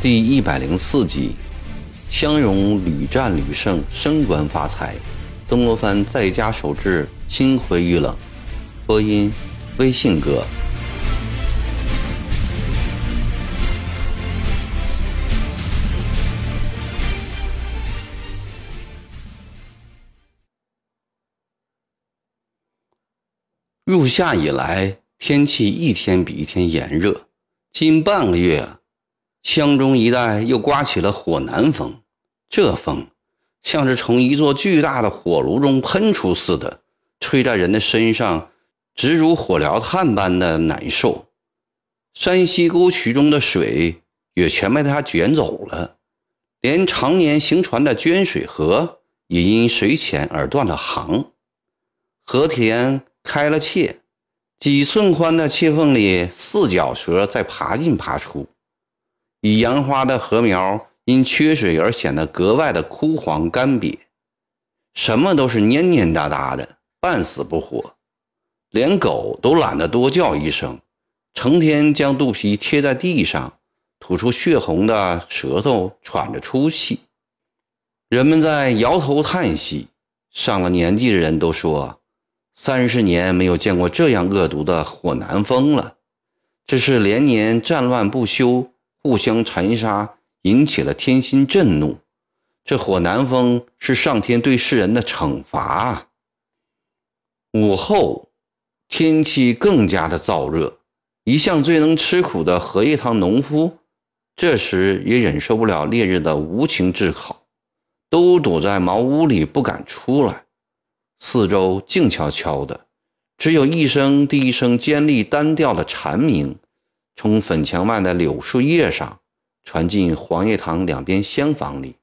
第一百零四集，相荣屡战屡胜，升官发财。曾国藩在家守制，心灰意冷。播音：微信哥。入夏以来，天气一天比一天炎热。近半个月了，湘中一带又刮起了火南风。这风像是从一座巨大的火炉中喷出似的，吹在人的身上，直如火燎炭般的难受。山西沟渠中的水也全被它卷走了，连常年行船的捐水河也因水浅而断了航。河田。开了切，几寸宽的切缝里，四脚蛇在爬进爬出。以杨花的禾苗因缺水而显得格外的枯黄干瘪，什么都是蔫蔫哒哒的，半死不活。连狗都懒得多叫一声，成天将肚皮贴在地上，吐出血红的舌头，喘着粗气。人们在摇头叹息，上了年纪的人都说。三十年没有见过这样恶毒的火南风了，这是连年战乱不休，互相残杀，引起了天心震怒。这火南风是上天对世人的惩罚。午后，天气更加的燥热，一向最能吃苦的荷叶塘农夫，这时也忍受不了烈日的无情炙烤，都躲在茅屋里不敢出来。四周静悄悄的，只有一声低声尖利单调的蝉鸣，从粉墙外的柳树叶上传进黄叶堂两边厢房里，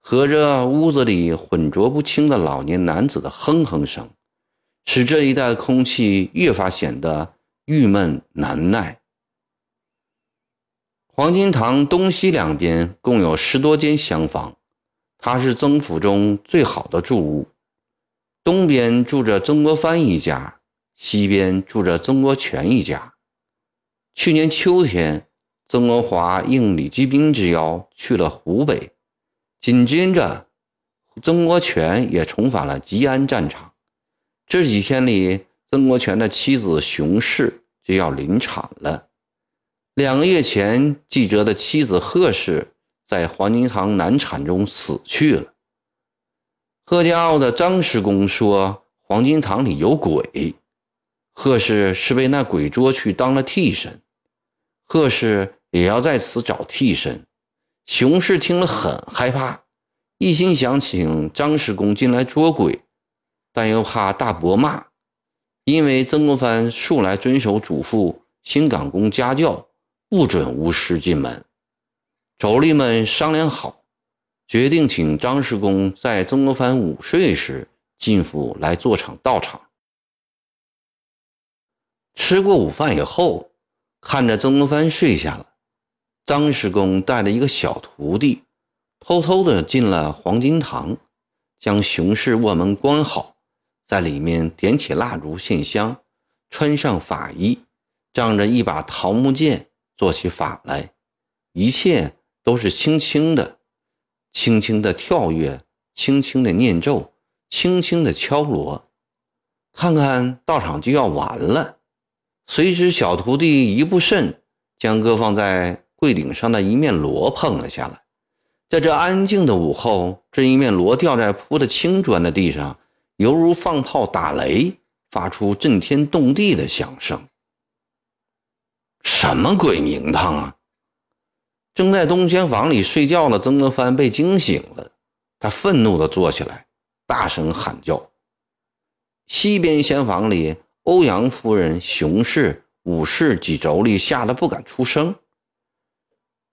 和着屋子里混浊不清的老年男子的哼哼声，使这一带的空气越发显得郁闷难耐。黄金堂东西两边共有十多间厢房，它是曾府中最好的住屋。东边住着曾国藩一家，西边住着曾国荃一家。去年秋天，曾国华应李继斌之邀去了湖北，紧接着，曾国荃也重返了吉安战场。这几天里，曾国荃的妻子熊氏就要临产了。两个月前，记者的妻子贺氏在黄金堂难产中死去了。贺家傲的张师公说：“黄金堂里有鬼，贺氏是被那鬼捉去当了替身，贺氏也要在此找替身。”熊氏听了很害怕，一心想请张师公进来捉鬼，但又怕大伯骂，因为曾国藩素来遵守嘱咐，新港公家教，不准巫师进门。妯娌们商量好。决定请张师公在曾国藩午睡时进府来做场道场。吃过午饭以后，看着曾国藩睡下了，张师公带着一个小徒弟，偷偷的进了黄金堂，将熊氏卧门关好，在里面点起蜡烛献香，穿上法衣，仗着一把桃木剑做起法来，一切都是轻轻的。轻轻的跳跃，轻轻的念咒，轻轻的敲锣，看看道场就要完了。谁知小徒弟一不慎，将搁放在柜顶上的一面锣碰了下来。在这安静的午后，这一面锣掉在铺的青砖的地上，犹如放炮打雷，发出震天动地的响声。什么鬼名堂啊！正在东厢房里睡觉的曾国藩被惊醒了，他愤怒地坐起来，大声喊叫。西边厢房里，欧阳夫人、熊氏、武氏及妯娌吓得不敢出声。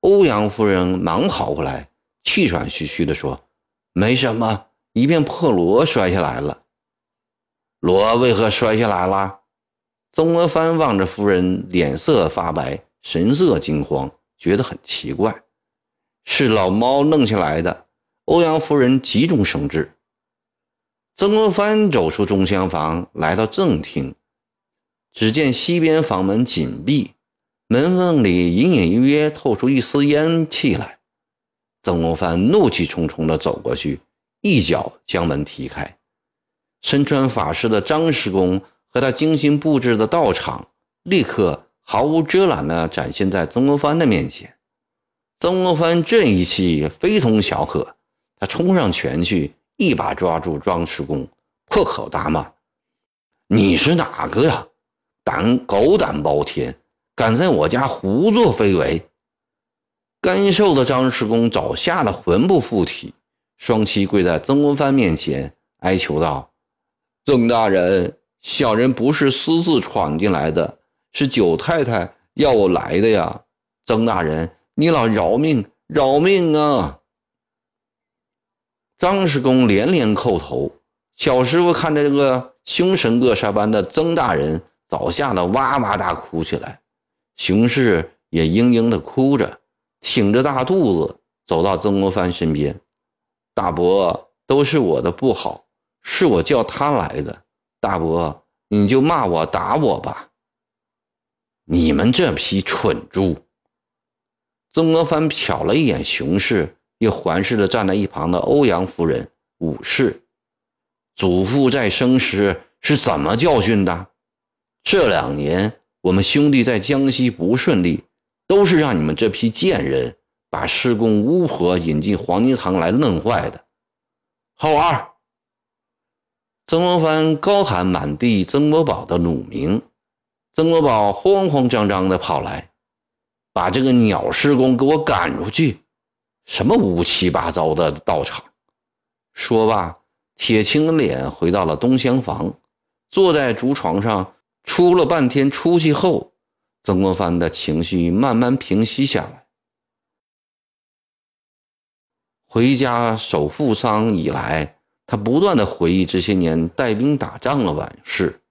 欧阳夫人忙跑过来，气喘吁吁地说：“没什么，一片破锣摔下来了。”锣为何摔下来了？曾国藩望着夫人，脸色发白，神色惊慌。觉得很奇怪，是老猫弄下来的。欧阳夫人急中生智。曾国藩走出中厢房，来到正厅，只见西边房门紧闭，门缝里隐隐约约透出一丝烟气来。曾国藩怒气冲冲地走过去，一脚将门踢开。身穿法式的张师公和他精心布置的道场，立刻毫无遮拦地展现在曾国藩的面前。曾国藩这一气非同小可，他冲上前去，一把抓住张师公，破口大骂：“你是哪个呀？胆狗胆包天，敢在我家胡作非为！”干瘦的张师公早吓得魂不附体，双膝跪在曾国藩面前，哀求道。曾大人，小人不是私自闯进来的，是九太太要我来的呀。曾大人，你老饶命，饶命啊！张师公连连叩头。小师傅看着这个凶神恶煞般的曾大人，早吓得哇哇大哭起来。熊氏也嘤嘤的哭着，挺着大肚子走到曾国藩身边：“大伯，都是我的不好。”是我叫他来的，大伯，你就骂我打我吧。你们这批蠢猪！曾国藩瞟了一眼熊氏，又环视着站在一旁的欧阳夫人、武士。祖父在生时是怎么教训的？这两年我们兄弟在江西不顺利，都是让你们这批贱人把师公巫婆引进黄金堂来弄坏的。好玩。曾国藩高喊满地曾国宝的乳名，曾国宝慌慌张张地跑来，把这个鸟师公给我赶出去！什么乌七八糟的道场！说罢，铁青的脸回到了东厢房，坐在竹床上出了半天出气后，曾国藩的情绪慢慢平息下来。回家守父丧以来。他不断的回忆这些年带兵打仗的往事，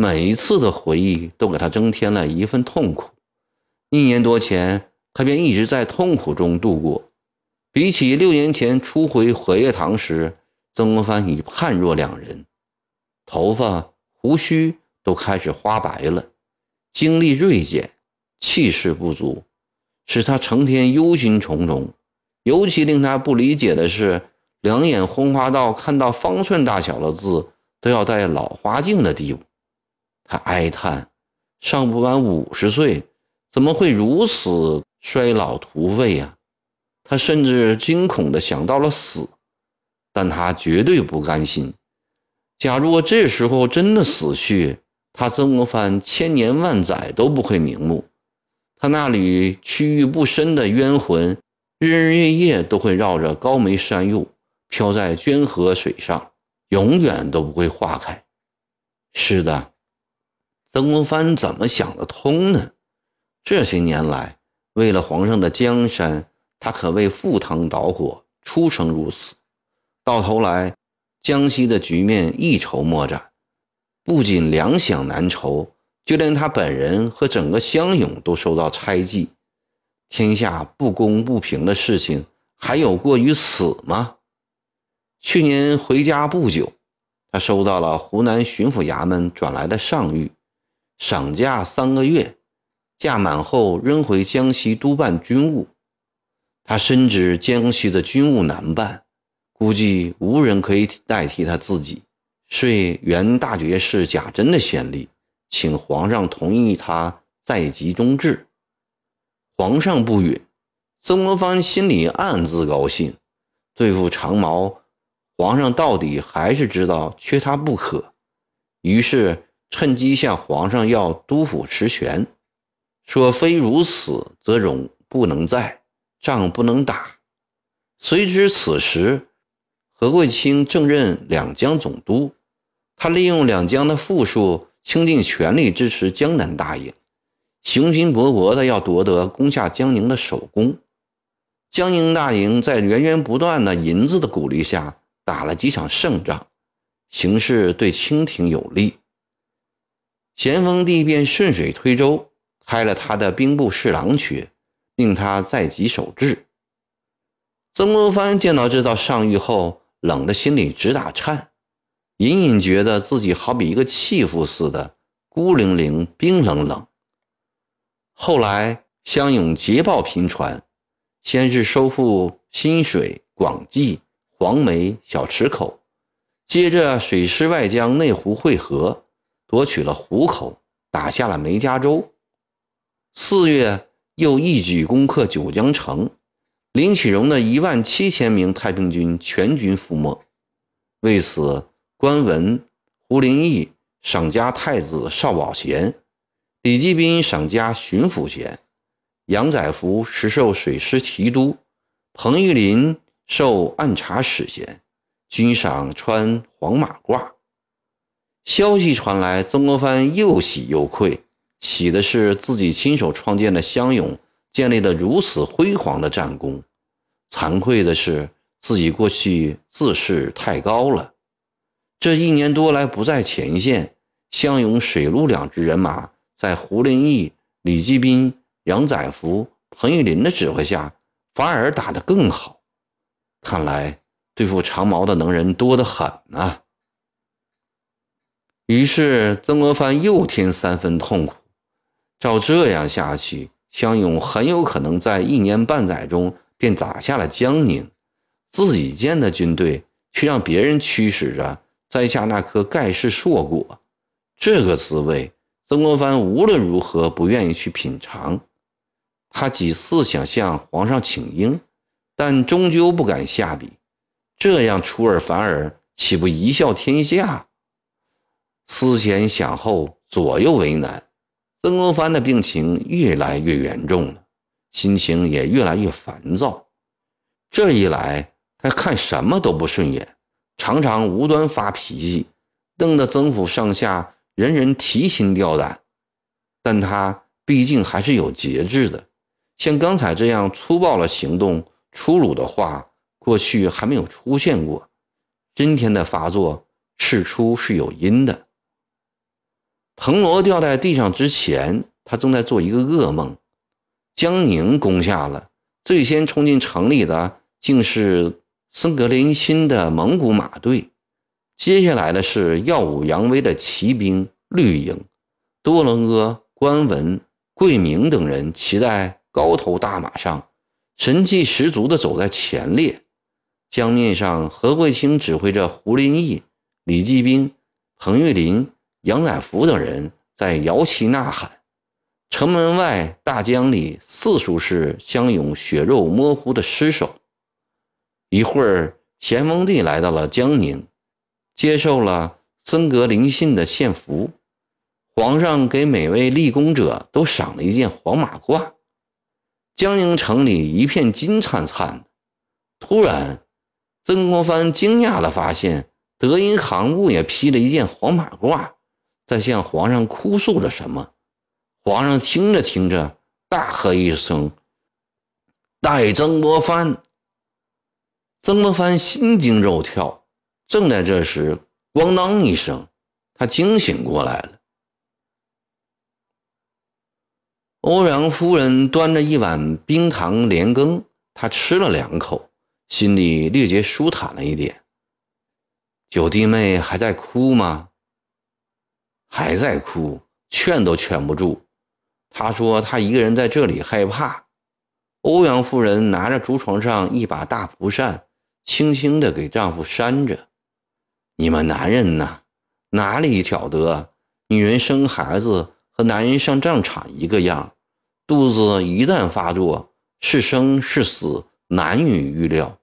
每一次的回忆都给他增添了一份痛苦。一年多前，他便一直在痛苦中度过。比起六年前初回荷叶塘时，曾国藩已判若两人，头发、胡须都开始花白了，精力锐减，气势不足，使他成天忧心忡忡。尤其令他不理解的是。两眼昏花到看到方寸大小的字都要戴老花镜的地步，他哀叹：尚不满五十岁，怎么会如此衰老颓废呀？他甚至惊恐地想到了死，但他绝对不甘心。假如这时候真的死去，他曾国藩千年万载都不会瞑目，他那里区域不深的冤魂，日日夜夜都会绕着高眉山麓。飘在娟河水上，永远都不会化开。是的，曾国藩怎么想得通呢？这些年来，为了皇上的江山，他可谓赴汤蹈火，出生入死。到头来，江西的局面一筹莫展，不仅粮饷难筹，就连他本人和整个乡勇都受到猜忌。天下不公不平的事情，还有过于此吗？去年回家不久，他收到了湖南巡抚衙门转来的上谕，赏假三个月，假满后仍回江西督办军务。他深知江西的军务难办，估计无人可以代替他自己，遂原大觉士贾珍的先例，请皇上同意他在即中治。皇上不允，曾国藩心里暗自高兴，对付长毛。皇上到底还是知道缺他不可，于是趁机向皇上要督抚实权，说非如此，则荣不能在，仗不能打。随之此时何贵清正任两江总督，他利用两江的富庶，倾尽全力支持江南大营，雄心勃勃的要夺得攻下江宁的首功。江宁大营在源源不断的银子的鼓励下。打了几场胜仗，形势对清廷有利。咸丰帝便顺水推舟，开了他的兵部侍郎缺，令他在即守制。曾国藩见到这道上谕后，冷得心里直打颤，隐隐觉得自己好比一个弃妇似的，孤零零、冰冷冷。后来湘勇捷报频传，先是收复新水、广济、黄梅、小池口，接着水师外江内湖会合，夺取了湖口，打下了梅家洲。四月又一举攻克九江城，林启荣的一万七千名太平军全军覆没。为此，关文、胡林翼赏加太子少保衔，李继斌赏加巡抚衔，杨载福实授水师提督，彭玉麟受按察使衔，均赏穿黄马褂。消息传来，曾国藩又喜又愧。喜的是自己亲手创建的湘勇建立了如此辉煌的战功，惭愧的是自己过去自视太高了。这一年多来不在前线，湘勇水陆两支人马在胡林翼、李继斌、杨载福、彭玉麟的指挥下，反而打得更好。看来对付长毛的能人多得很呢。于是曾国藩又添三分痛苦。照这样下去，湘勇很有可能在一年半载中便打下了江宁，自己建的军队却让别人驱使着摘下那颗盖世硕果，这个滋味，曾国藩无论如何不愿意去品尝。他几次想向皇上请缨，但终究不敢下笔，这样出尔反尔，岂不贻笑天下？思前想后，左右为难。曾国藩的病情越来越严重了，心情也越来越烦躁。这一来，他看什么都不顺眼，常常无端发脾气，瞪得曾府上下人人提心吊胆。但他毕竟还是有节制的，像刚才这样粗暴的行动、粗鲁的话，过去还没有出现过。今天的发作，事出是有因的。藤萝掉在地上之前，他正在做一个噩梦。江宁攻下了，最先冲进城里的竟是森格林沁的蒙古马队，接下来的是耀武扬威的骑兵绿营，多伦阿、关文、桂明等人骑在高头大马上，神气十足地走在前列。江面上，何桂清指挥着胡林翼、李继斌、彭玉麟。杨乃福等人在摇旗呐喊，城门外大江里四处是相拥血肉模糊的尸首。一会儿，咸丰帝来到了江宁，接受了森格林沁的献俘。皇上给每位立功者都赏了一件黄马褂。江宁城里一片金灿灿的。突然，曾国藩惊讶地发现，德银行部也披了一件黄马褂。在向皇上哭诉着什么？皇上听着听着，大喝一声：“待曾国藩！”曾国藩心惊肉跳。正在这时，咣当一声，他惊醒过来了。欧阳夫人端着一碗冰糖莲羹，他吃了两口，心里略觉舒坦了一点。九弟妹还在哭吗？还在哭，劝都劝不住。他说：“他一个人在这里害怕。”欧阳夫人拿着竹床上一把大蒲扇，轻轻地给丈夫扇着。你们男人呐，哪里晓得，女人生孩子和男人上战场一个样，肚子一旦发作，是生是死，难以预料。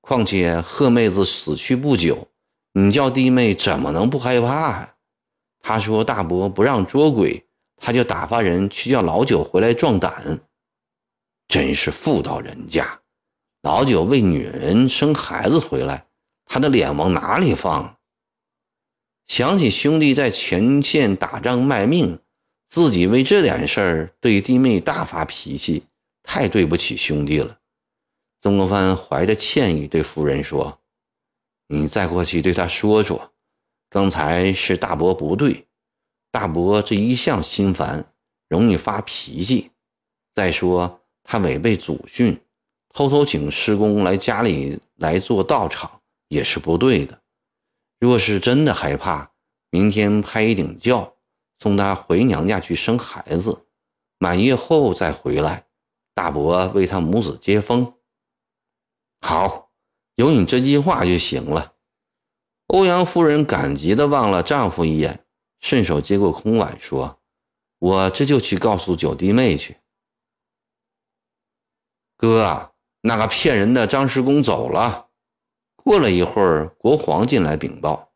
况且贺妹子死去不久，你叫弟妹怎么能不害怕呀？他说：“大伯不让捉鬼，他就打发人去叫老九回来壮胆。真是妇道人家，老九为女人生孩子回来，他的脸往哪里放？想起兄弟在前线打仗卖命，自己为这点事儿对弟妹大发脾气，太对不起兄弟了。”曾国藩怀着歉意对夫人说：“你再过去对他说说。”刚才是大伯不对，大伯这一向心烦，容易发脾气。再说他违背祖训，偷偷请师公来家里来做道场也是不对的。若是真的害怕，明天拍一顶轿，送她回娘家去生孩子，满月后再回来。大伯为他母子接风。好，有你这句话就行了。欧阳夫人感激地望了丈夫一眼，顺手接过空碗，说：“我这就去告诉九弟妹去。”哥，那个骗人的张师公走了。过了一会儿，国皇进来禀报，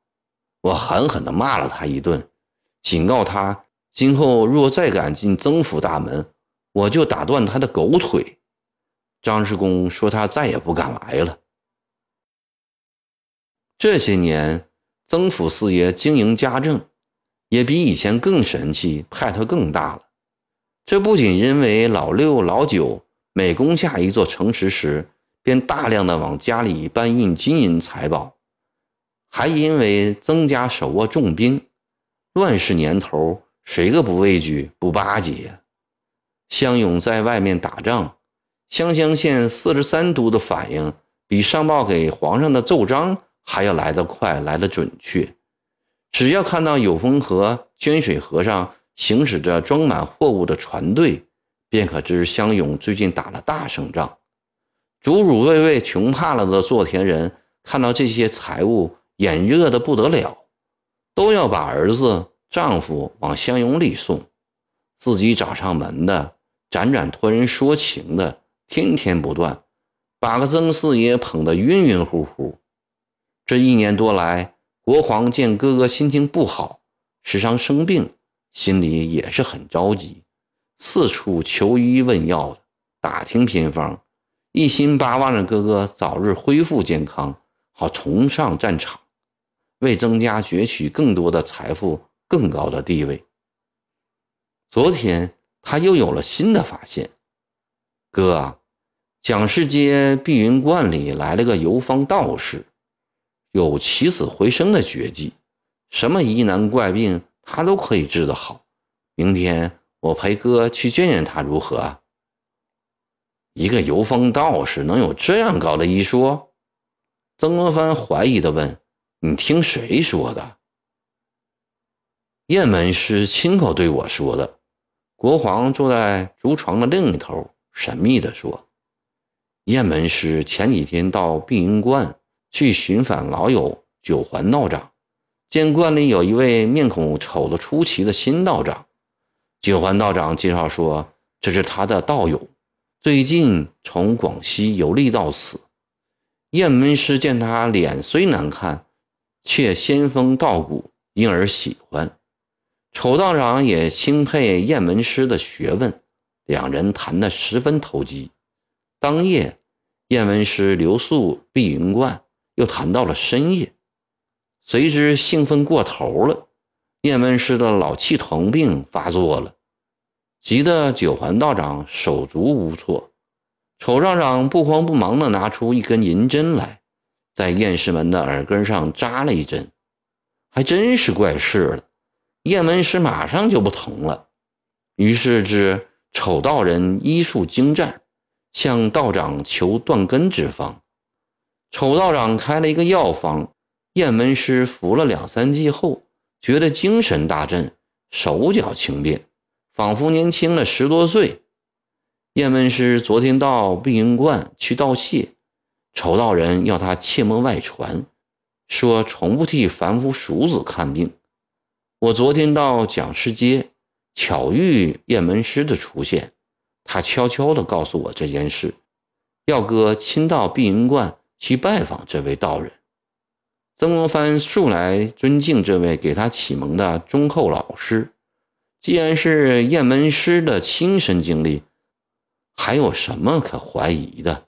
我狠狠地骂了他一顿，警告他今后若再敢进曾府大门。我就打断他的狗腿。张师公说他再也不敢来了。这些年，曾府四爷经营家政，也比以前更神气，派头更大了。这不仅因为老六、老九每攻下一座城池时，便大量的往家里搬运金银财宝，还因为曾家手握重兵，乱世年头，谁个不畏惧、不巴结呀？湘勇在外面打仗，湘乡县四十三都的反应比上报给皇上的奏章还要来得快，来得准确。只要看到有风河、捐水河上行驶着装满货物的船队，便可知湘勇最近打了大胜仗。祖祖辈辈穷怕了的做田人，看到这些财物，眼热的不得了，都要把儿子、丈夫往湘勇里送，自己找上门的。辗转托人说情的，天天不断，把个曾四爷捧得晕晕乎乎。这一年多来，国皇见哥哥心情不好，时常生病，心里也是很着急，四处求医问药，打听偏方，一心巴望着哥哥早日恢复健康，好重上战场，为曾家攫取更多的财富、更高的地位。昨天。他又有了新的发现，哥啊，蒋氏街碧云观里来了个游方道士，有起死回生的绝技，什么疑难怪病他都可以治得好。明天我陪哥去见见他，如何？一个游方道士能有这样高的医术？曾国藩怀疑地问：“你听谁说的？”雁门师亲口对我说的。国皇坐在竹床的另一头，神秘地说：“雁门师前几天到碧云观去寻访老友九环道长，见观里有一位面孔丑得出奇的新道长。九环道长介绍说，这是他的道友，最近从广西游历到此。雁门师见他脸虽难看，却仙风道骨，因而喜欢。”丑道长也钦佩雁门师的学问，两人谈得十分投机。当夜，雁门师留宿碧云观，又谈到了深夜。随之兴奋过头了，雁门师的老气疼病发作了，急得九环道长手足无措。丑道长不慌不忙地拿出一根银针来，在雁师门的耳根上扎了一针，还真是怪事了。雁门师马上就不疼了，于是知丑道人医术精湛，向道长求断根之方。丑道长开了一个药方，雁门师服了两三剂后，觉得精神大振，手脚轻便，仿佛年轻了十多岁。雁门师昨天到碧云观去道谢，丑道人要他切莫外传，说从不替凡夫俗子看病。我昨天到蒋氏街，巧遇雁门师的出现，他悄悄地告诉我这件事，要哥亲到碧云观去拜访这位道人。曾国藩素来尊敬这位给他启蒙的忠厚老师，既然是雁门师的亲身经历，还有什么可怀疑的？